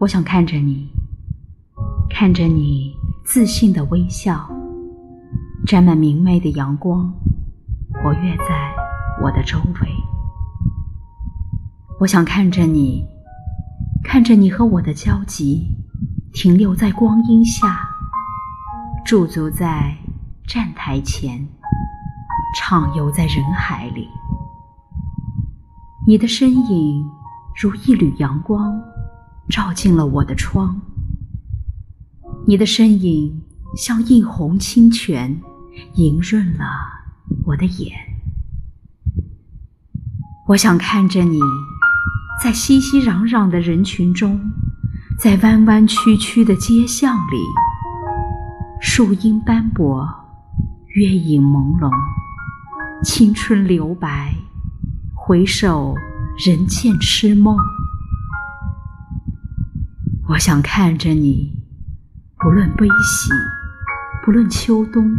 我想看着你，看着你自信的微笑，沾满明媚的阳光，活跃在我的周围。我想看着你，看着你和我的交集，停留在光阴下，驻足在站台前，畅游在人海里。你的身影如一缕阳光。照进了我的窗，你的身影像一泓清泉，莹润了我的眼。我想看着你，在熙熙攘攘的人群中，在弯弯曲曲的街巷里，树荫斑驳，月影朦胧，青春留白，回首人间痴梦。我想看着你，不论悲喜，不论秋冬。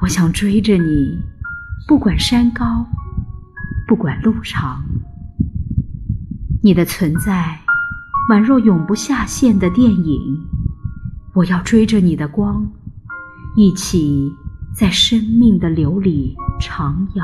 我想追着你，不管山高，不管路长。你的存在，宛若永不下线的电影。我要追着你的光，一起在生命的流里徜徉。